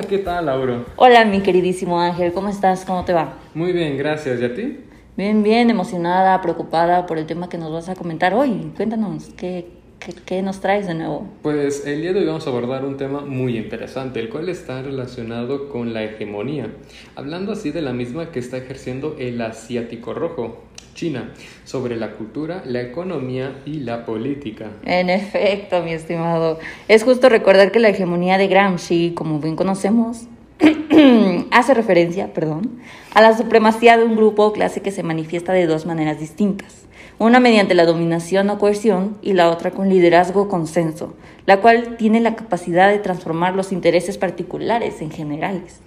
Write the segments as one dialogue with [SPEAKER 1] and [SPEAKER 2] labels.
[SPEAKER 1] Hola, ¿qué tal, Lauro?
[SPEAKER 2] Hola, mi queridísimo Ángel, ¿cómo estás? ¿Cómo te va?
[SPEAKER 1] Muy bien, gracias. ¿Y a ti?
[SPEAKER 2] Bien, bien, emocionada, preocupada por el tema que nos vas a comentar hoy. Cuéntanos, ¿qué, qué, qué nos traes de nuevo?
[SPEAKER 1] Pues el día de hoy vamos a abordar un tema muy interesante, el cual está relacionado con la hegemonía, hablando así de la misma que está ejerciendo el asiático rojo, China, sobre la cultura, la economía y la política.
[SPEAKER 2] En efecto, mi estimado. Es justo recordar que la hegemonía de Gramsci, como bien conocemos, hace referencia, perdón, a la supremacía de un grupo o clase que se manifiesta de dos maneras distintas. Una mediante la dominación o coerción y la otra con liderazgo o consenso, la cual tiene la capacidad de transformar los intereses particulares en generales.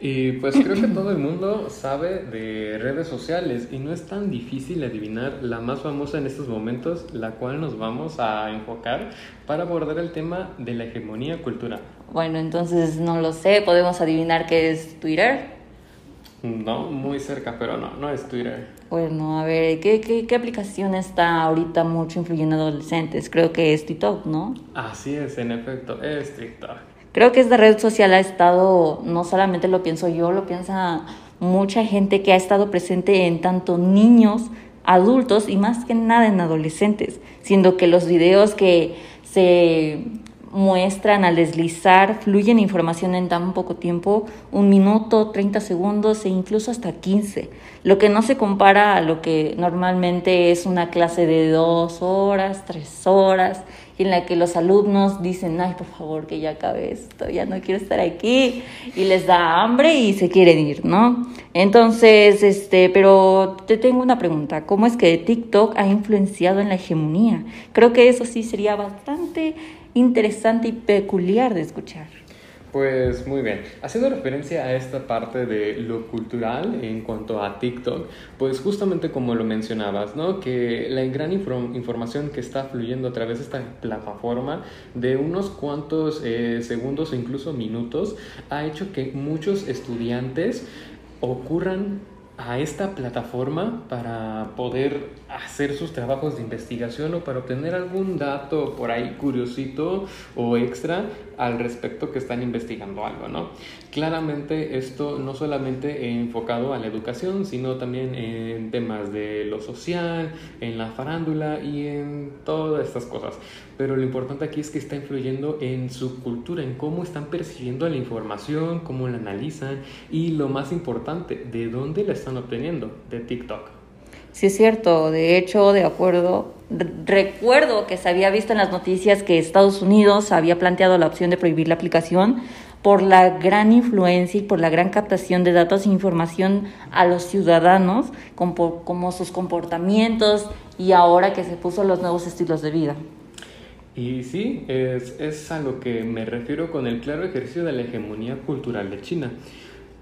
[SPEAKER 1] Y pues creo que todo el mundo sabe de redes sociales y no es tan difícil adivinar la más famosa en estos momentos, la cual nos vamos a enfocar para abordar el tema de la hegemonía cultural.
[SPEAKER 2] Bueno, entonces no lo sé, podemos adivinar qué es Twitter.
[SPEAKER 1] No, muy cerca, pero no, no es Twitter.
[SPEAKER 2] Bueno, a ver, ¿qué, qué, qué aplicación está ahorita mucho influyendo en adolescentes? Creo que es TikTok, ¿no?
[SPEAKER 1] Así es, en efecto, es TikTok.
[SPEAKER 2] Creo que esta red social ha estado, no solamente lo pienso yo, lo piensa mucha gente que ha estado presente en tanto niños, adultos y más que nada en adolescentes, siendo que los videos que se muestran al deslizar fluyen información en tan poco tiempo, un minuto, 30 segundos e incluso hasta 15, lo que no se compara a lo que normalmente es una clase de dos horas, tres horas, en la que los alumnos dicen, ay, por favor, que ya acabe esto, ya no quiero estar aquí, y les da hambre y se quieren ir, ¿no? Entonces, este, pero te tengo una pregunta, ¿cómo es que TikTok ha influenciado en la hegemonía? Creo que eso sí sería bastante interesante y peculiar de escuchar.
[SPEAKER 1] Pues muy bien, haciendo referencia a esta parte de lo cultural en cuanto a TikTok, pues justamente como lo mencionabas, ¿no? Que la gran información que está fluyendo a través de esta plataforma de unos cuantos eh, segundos o incluso minutos ha hecho que muchos estudiantes ocurran a esta plataforma para poder hacer sus trabajos de investigación o para obtener algún dato por ahí curiosito o extra al respecto que están investigando algo, ¿no? Claramente esto no solamente enfocado a la educación, sino también en temas de lo social, en la farándula y en todas estas cosas. Pero lo importante aquí es que está influyendo en su cultura, en cómo están percibiendo la información, cómo la analizan y lo más importante, de dónde la están obteniendo, de TikTok.
[SPEAKER 2] Sí, es cierto. De hecho, de acuerdo, recuerdo que se había visto en las noticias que Estados Unidos había planteado la opción de prohibir la aplicación por la gran influencia y por la gran captación de datos e información a los ciudadanos, como, como sus comportamientos y ahora que se puso los nuevos estilos de vida.
[SPEAKER 1] Y sí, es, es a lo que me refiero con el claro ejercicio de la hegemonía cultural de China.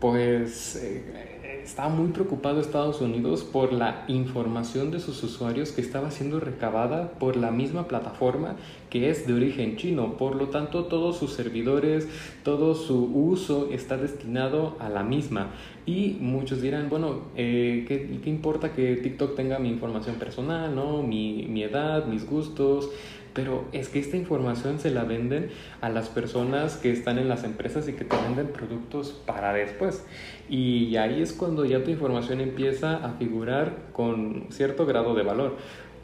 [SPEAKER 1] Pues eh, estaba muy preocupado Estados Unidos por la información de sus usuarios que estaba siendo recabada por la misma plataforma que es de origen chino. Por lo tanto, todos sus servidores, todo su uso está destinado a la misma. Y muchos dirán, bueno, eh, ¿qué, ¿qué, importa que TikTok tenga mi información personal, ¿no? mi, mi edad, mis gustos? Pero es que esta información se la venden a las personas que están en las empresas y que te venden productos para después. Y ahí es cuando ya tu información empieza a figurar con cierto grado de valor.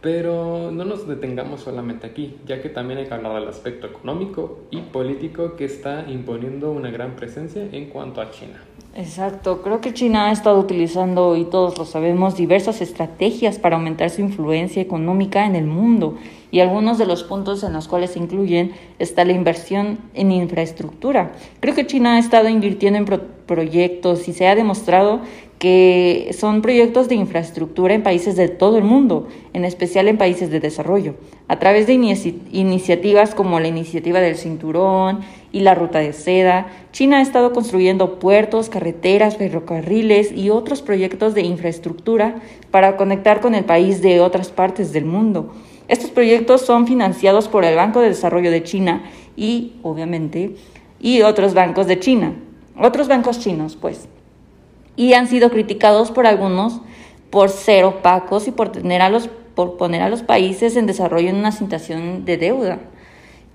[SPEAKER 1] Pero no nos detengamos solamente aquí, ya que también hay que hablar del aspecto económico y político que está imponiendo una gran presencia en cuanto a China.
[SPEAKER 2] Exacto, creo que China ha estado utilizando, y todos lo sabemos, diversas estrategias para aumentar su influencia económica en el mundo. Y algunos de los puntos en los cuales se incluyen está la inversión en infraestructura. Creo que China ha estado invirtiendo en proyectos y se ha demostrado que son proyectos de infraestructura en países de todo el mundo, en especial en países de desarrollo, a través de iniciativas como la iniciativa del cinturón y la ruta de seda. China ha estado construyendo puertos, carreteras, ferrocarriles y otros proyectos de infraestructura para conectar con el país de otras partes del mundo. Estos proyectos son financiados por el Banco de Desarrollo de China y, obviamente, y otros bancos de China, otros bancos chinos, pues y han sido criticados por algunos por ser opacos y por, tener a los, por poner a los países en desarrollo en una situación de deuda.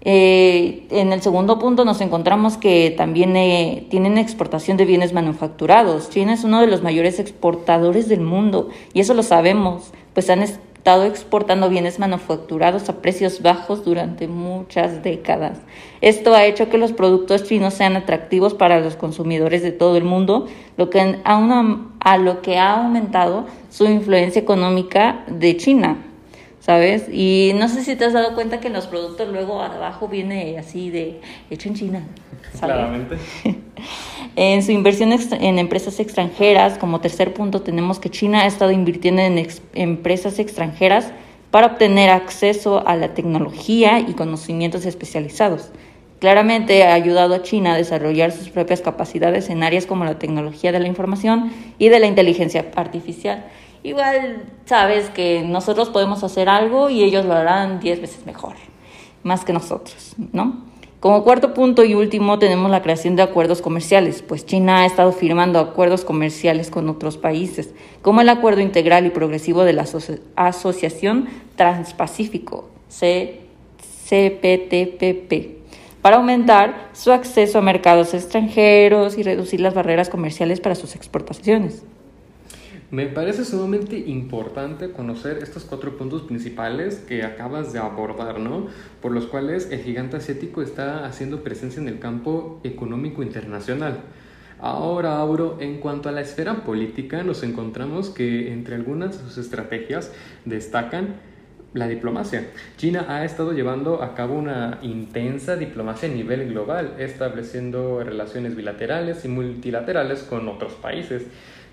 [SPEAKER 2] Eh, en el segundo punto nos encontramos que también eh, tienen exportación de bienes manufacturados. China es uno de los mayores exportadores del mundo y eso lo sabemos, pues han estado exportando bienes manufacturados a precios bajos durante muchas décadas. Esto ha hecho que los productos chinos sean atractivos para los consumidores de todo el mundo, lo que a lo que ha aumentado su influencia económica de China. ¿Sabes? Y no sé si te has dado cuenta que en los productos luego abajo viene así de hecho en China.
[SPEAKER 1] Claramente.
[SPEAKER 2] en su inversión en empresas extranjeras, como tercer punto, tenemos que China ha estado invirtiendo en empresas extranjeras para obtener acceso a la tecnología y conocimientos especializados. Claramente ha ayudado a China a desarrollar sus propias capacidades en áreas como la tecnología de la información y de la inteligencia artificial igual sabes que nosotros podemos hacer algo y ellos lo harán diez veces mejor, más que nosotros, ¿no? Como cuarto punto y último tenemos la creación de acuerdos comerciales, pues China ha estado firmando acuerdos comerciales con otros países, como el Acuerdo Integral y Progresivo de la Asociación Transpacífico, CPTPP, para aumentar su acceso a mercados extranjeros y reducir las barreras comerciales para sus exportaciones.
[SPEAKER 1] Me parece sumamente importante conocer estos cuatro puntos principales que acabas de abordar, ¿no? Por los cuales el gigante asiático está haciendo presencia en el campo económico internacional. Ahora, Auro, en cuanto a la esfera política, nos encontramos que entre algunas de sus estrategias destacan la diplomacia. China ha estado llevando a cabo una intensa diplomacia a nivel global, estableciendo relaciones bilaterales y multilaterales con otros países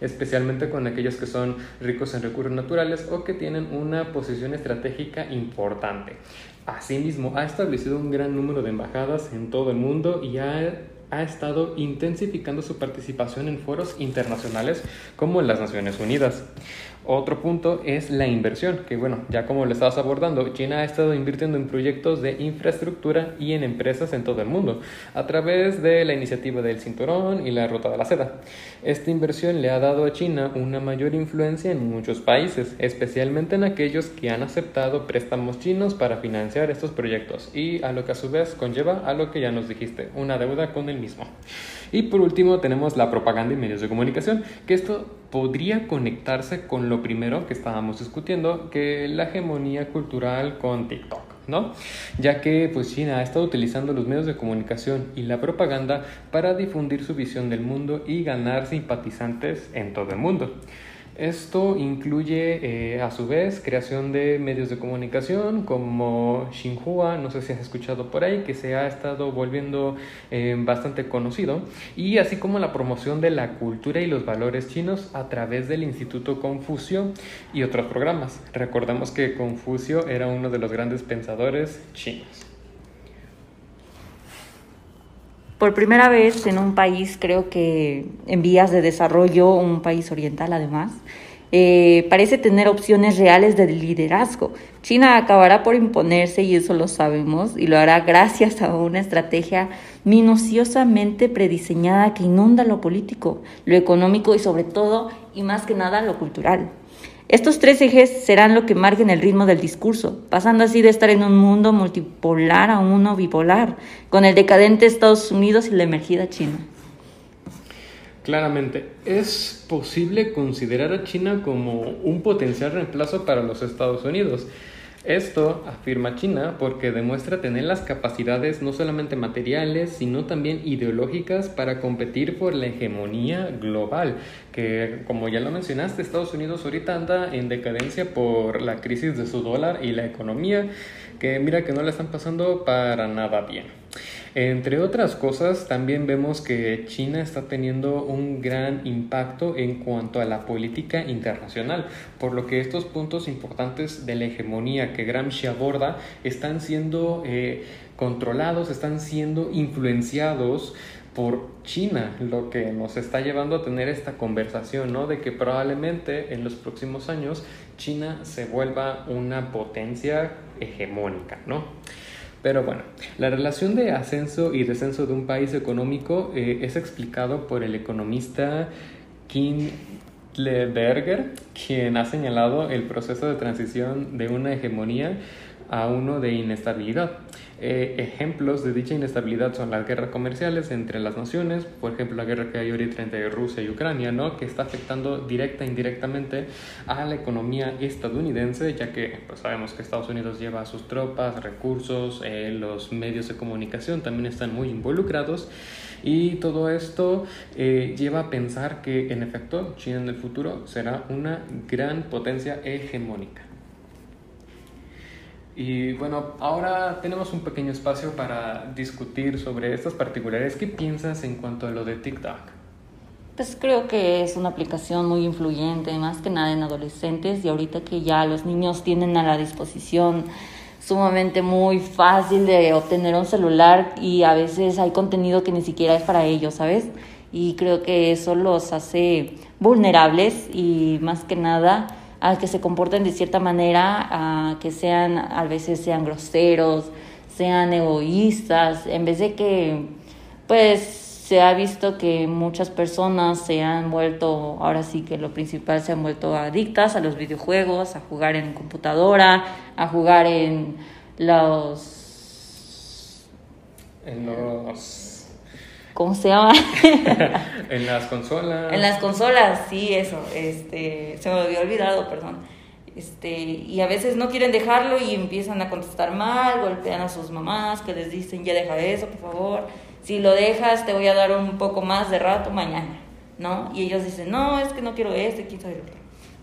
[SPEAKER 1] especialmente con aquellos que son ricos en recursos naturales o que tienen una posición estratégica importante. Asimismo, ha establecido un gran número de embajadas en todo el mundo y ha, ha estado intensificando su participación en foros internacionales como las Naciones Unidas. Otro punto es la inversión, que bueno, ya como lo estabas abordando, China ha estado invirtiendo en proyectos de infraestructura y en empresas en todo el mundo, a través de la iniciativa del cinturón y la ruta de la seda. Esta inversión le ha dado a China una mayor influencia en muchos países, especialmente en aquellos que han aceptado préstamos chinos para financiar estos proyectos y a lo que a su vez conlleva a lo que ya nos dijiste, una deuda con el mismo. Y por último tenemos la propaganda y medios de comunicación, que esto podría conectarse con lo primero que estábamos discutiendo, que la hegemonía cultural con TikTok. ¿no? Ya que pues China ha estado utilizando los medios de comunicación y la propaganda para difundir su visión del mundo y ganar simpatizantes en todo el mundo. Esto incluye eh, a su vez creación de medios de comunicación como Xinhua, no sé si has escuchado por ahí, que se ha estado volviendo eh, bastante conocido, y así como la promoción de la cultura y los valores chinos a través del Instituto Confucio y otros programas. Recordamos que Confucio era uno de los grandes pensadores chinos.
[SPEAKER 2] Por primera vez en un país, creo que en vías de desarrollo, un país oriental además, eh, parece tener opciones reales de liderazgo. China acabará por imponerse y eso lo sabemos y lo hará gracias a una estrategia minuciosamente prediseñada que inunda lo político, lo económico y sobre todo y más que nada lo cultural. Estos tres ejes serán lo que marquen el ritmo del discurso, pasando así de estar en un mundo multipolar a uno bipolar, con el decadente Estados Unidos y la emergida China.
[SPEAKER 1] Claramente, es posible considerar a China como un potencial reemplazo para los Estados Unidos. Esto afirma China porque demuestra tener las capacidades no solamente materiales, sino también ideológicas para competir por la hegemonía global, que como ya lo mencionaste, Estados Unidos ahorita anda en decadencia por la crisis de su dólar y la economía, que mira que no la están pasando para nada bien. Entre otras cosas, también vemos que China está teniendo un gran impacto en cuanto a la política internacional, por lo que estos puntos importantes de la hegemonía que Gramsci aborda están siendo eh, controlados, están siendo influenciados por China, lo que nos está llevando a tener esta conversación, ¿no? De que probablemente en los próximos años China se vuelva una potencia hegemónica, ¿no? Pero bueno, la relación de ascenso y descenso de un país económico eh, es explicado por el economista Kindleberger, quien ha señalado el proceso de transición de una hegemonía a uno de inestabilidad. Eh, ejemplos de dicha inestabilidad son las guerras comerciales entre las naciones, por ejemplo la guerra que hay ahorita entre Rusia y Ucrania, ¿no? que está afectando directa e indirectamente a la economía estadounidense, ya que pues, sabemos que Estados Unidos lleva sus tropas, recursos, eh, los medios de comunicación también están muy involucrados y todo esto eh, lleva a pensar que en efecto China en el futuro será una gran potencia hegemónica. Y bueno, ahora tenemos un pequeño espacio para discutir sobre estas particularidades. ¿Qué piensas en cuanto a lo de TikTok?
[SPEAKER 2] Pues creo que es una aplicación muy influyente, más que nada en adolescentes y ahorita que ya los niños tienen a la disposición sumamente muy fácil de obtener un celular y a veces hay contenido que ni siquiera es para ellos, ¿sabes? Y creo que eso los hace vulnerables y más que nada a que se comporten de cierta manera, a que sean, a veces sean groseros, sean egoístas, en vez de que, pues, se ha visto que muchas personas se han vuelto, ahora sí que lo principal, se han vuelto adictas a los videojuegos, a jugar en computadora, a jugar en los...
[SPEAKER 1] En los
[SPEAKER 2] ¿cómo se llama?
[SPEAKER 1] en las consolas.
[SPEAKER 2] En las consolas, sí, eso, este, se me había olvidado, perdón. Este, y a veces no quieren dejarlo y empiezan a contestar mal, golpean a sus mamás que les dicen, ya deja eso, por favor. Si lo dejas, te voy a dar un poco más de rato mañana, ¿no? Y ellos dicen, no, es que no quiero esto, quién sabe lo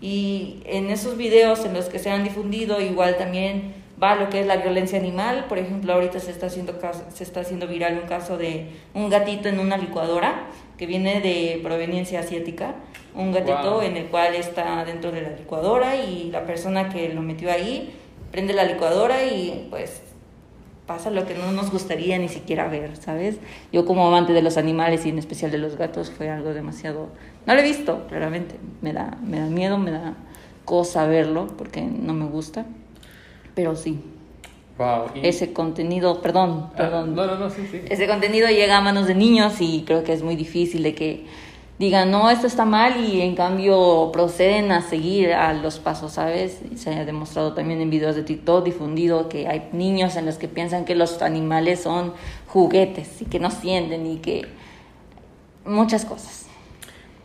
[SPEAKER 2] Y en esos videos en los que se han difundido, igual también va lo que es la violencia animal. Por ejemplo, ahorita se está haciendo, se está haciendo viral un caso de un gatito en una licuadora que viene de proveniencia asiática. Un gatito en el cual está dentro de la licuadora y la persona que lo metió ahí prende la licuadora y pues pasa lo que no nos gustaría ni siquiera ver, ¿sabes? Yo como amante de los animales y en especial de los gatos fue algo demasiado... No lo he visto, claramente. Me da, me da miedo, me da cosa verlo porque no me gusta pero sí.
[SPEAKER 1] Wow.
[SPEAKER 2] Ese contenido, perdón,
[SPEAKER 1] ah,
[SPEAKER 2] perdón.
[SPEAKER 1] no, no, no, sí, sí.
[SPEAKER 2] Ese contenido llega a manos de niños y creo que es muy difícil de que digan, no, esto está mal y en cambio proceden a seguir a los pasos, ¿sabes? se ha demostrado también en videos de TikTok difundido que hay niños en los que piensan que los animales son juguetes y que no sienten y que muchas cosas.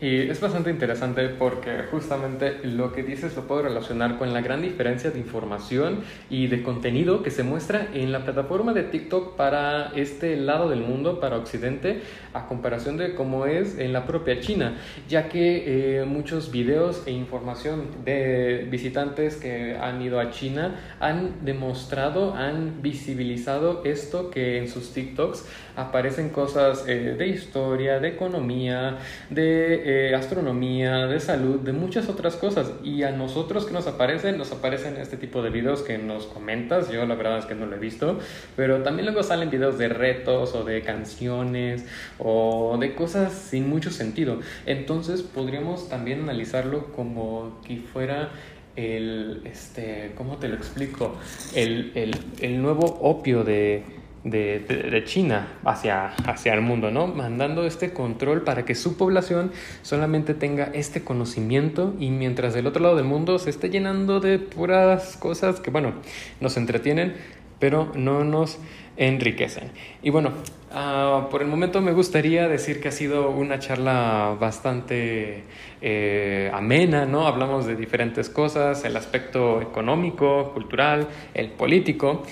[SPEAKER 1] Y es bastante interesante porque justamente lo que dices lo puedo relacionar con la gran diferencia de información y de contenido que se muestra en la plataforma de TikTok para este lado del mundo, para Occidente, a comparación de cómo es en la propia China, ya que eh, muchos videos e información de visitantes que han ido a China han demostrado, han visibilizado esto que en sus TikToks aparecen cosas eh, de historia, de economía, de eh, astronomía, de salud, de muchas otras cosas. Y a nosotros que nos aparecen, nos aparecen este tipo de videos que nos comentas. Yo la verdad es que no lo he visto, pero también luego salen videos de retos o de canciones o de cosas sin mucho sentido. Entonces podríamos también analizarlo como que fuera el, este, ¿cómo te lo explico? El, el, el nuevo opio de de, de, China hacia, hacia el mundo, ¿no? Mandando este control para que su población solamente tenga este conocimiento y mientras del otro lado del mundo se esté llenando de puras cosas que, bueno, nos entretienen, pero no nos enriquecen. Y bueno, uh, por el momento me gustaría decir que ha sido una charla bastante eh, amena, ¿no? Hablamos de diferentes cosas, el aspecto económico, cultural, el político.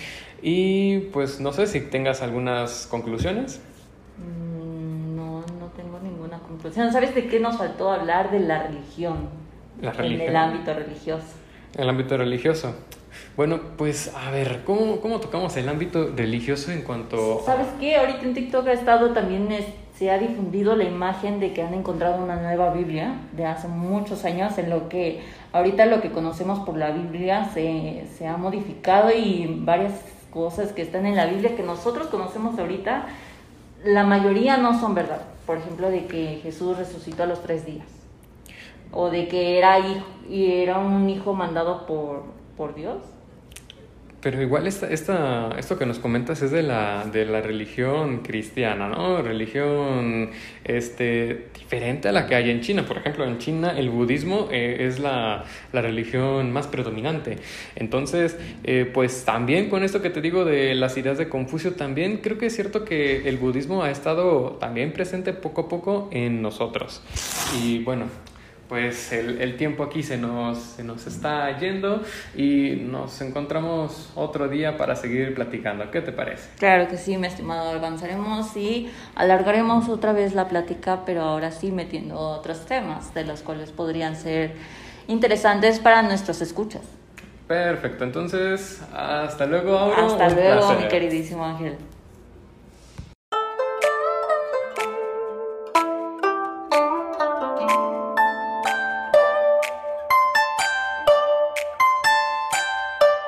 [SPEAKER 1] Y pues no sé si tengas algunas conclusiones.
[SPEAKER 2] Mm, no, no tengo ninguna conclusión. ¿Sabes de qué nos faltó hablar? De la religión.
[SPEAKER 1] La religión.
[SPEAKER 2] En el ámbito religioso.
[SPEAKER 1] El ámbito religioso. Bueno, pues a ver, ¿cómo, ¿cómo, tocamos el ámbito religioso en cuanto...
[SPEAKER 2] ¿Sabes qué? Ahorita en TikTok ha estado también, se ha difundido la imagen de que han encontrado una nueva Biblia de hace muchos años en lo que ahorita lo que conocemos por la Biblia se, se ha modificado y varias cosas que están en la Biblia que nosotros conocemos ahorita, la mayoría no son verdad. Por ejemplo, de que Jesús resucitó a los tres días. O de que era, hijo, y era un hijo mandado por, por Dios.
[SPEAKER 1] Pero igual esta, esta, esto que nos comentas es de la, de la religión cristiana, ¿no? Religión este, diferente a la que hay en China. Por ejemplo, en China el budismo eh, es la, la, religión más predominante. Entonces, eh, pues también con esto que te digo de las ideas de Confucio, también creo que es cierto que el budismo ha estado también presente poco a poco en nosotros. Y bueno, pues el, el, tiempo aquí se nos, se nos está yendo y nos encontramos otro día para seguir platicando. ¿Qué te parece?
[SPEAKER 2] Claro que sí, mi estimado. Avanzaremos y alargaremos otra vez la plática, pero ahora sí metiendo otros temas de los cuales podrían ser interesantes para nuestros escuchas.
[SPEAKER 1] Perfecto, entonces hasta luego, Auro.
[SPEAKER 2] Hasta luego, mi queridísimo Ángel.